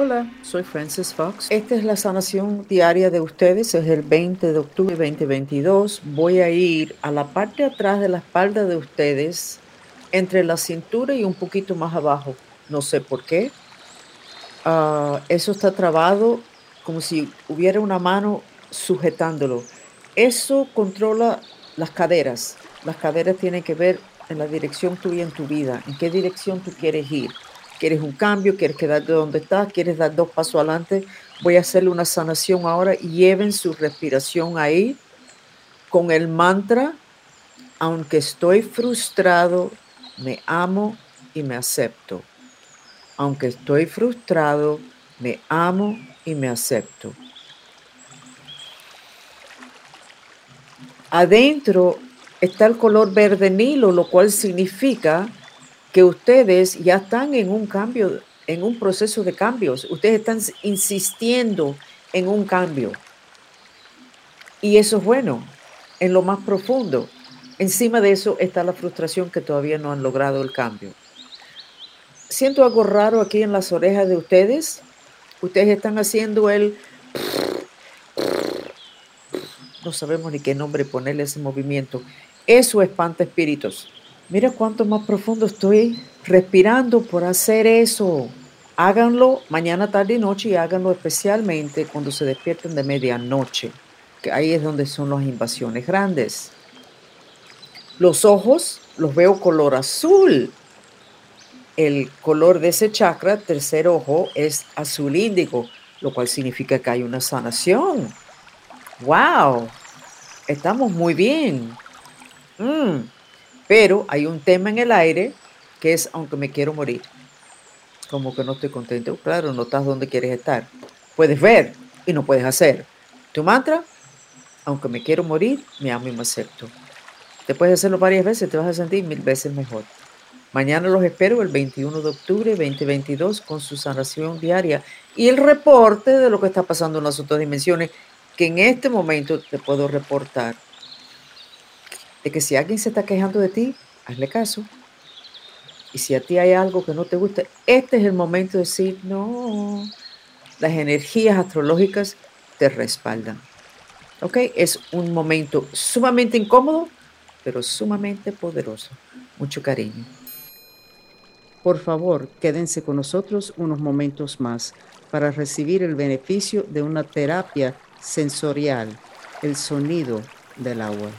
Hola, soy Francis Fox. Esta es la sanación diaria de ustedes. Es el 20 de octubre 2022. Voy a ir a la parte de atrás de la espalda de ustedes, entre la cintura y un poquito más abajo. No sé por qué. Ah, eso está trabado como si hubiera una mano sujetándolo. Eso controla las caderas. Las caderas tienen que ver en la dirección tuya en tu vida, en qué dirección tú quieres ir. ¿Quieres un cambio? ¿Quieres quedarte donde estás? ¿Quieres dar dos pasos adelante? Voy a hacerle una sanación ahora. Lleven su respiración ahí con el mantra, aunque estoy frustrado, me amo y me acepto. Aunque estoy frustrado, me amo y me acepto. Adentro está el color verde nilo, lo cual significa que ustedes ya están en un cambio, en un proceso de cambios. Ustedes están insistiendo en un cambio. Y eso es bueno, en lo más profundo. Encima de eso está la frustración que todavía no han logrado el cambio. Siento algo raro aquí en las orejas de ustedes. Ustedes están haciendo el... No sabemos ni qué nombre ponerle ese movimiento. Eso espanta espíritus. Mira cuánto más profundo estoy respirando por hacer eso. Háganlo mañana, tarde y noche y háganlo especialmente cuando se despierten de medianoche, que ahí es donde son las invasiones grandes. Los ojos los veo color azul. El color de ese chakra, tercer ojo, es azul índigo, lo cual significa que hay una sanación. ¡Wow! Estamos muy bien. Mm. Pero hay un tema en el aire que es aunque me quiero morir. Como que no estoy contento. Claro, no estás donde quieres estar. Puedes ver y no puedes hacer. Tu mantra, aunque me quiero morir, me amo y me acepto. Te puedes hacerlo varias veces, te vas a sentir mil veces mejor. Mañana los espero el 21 de octubre 2022 con su sanación diaria y el reporte de lo que está pasando en las otras dimensiones que en este momento te puedo reportar de que si alguien se está quejando de ti, hazle caso. Y si a ti hay algo que no te gusta, este es el momento de decir, no, las energías astrológicas te respaldan. ¿Ok? Es un momento sumamente incómodo, pero sumamente poderoso. Mucho cariño. Por favor, quédense con nosotros unos momentos más para recibir el beneficio de una terapia sensorial, el sonido del agua.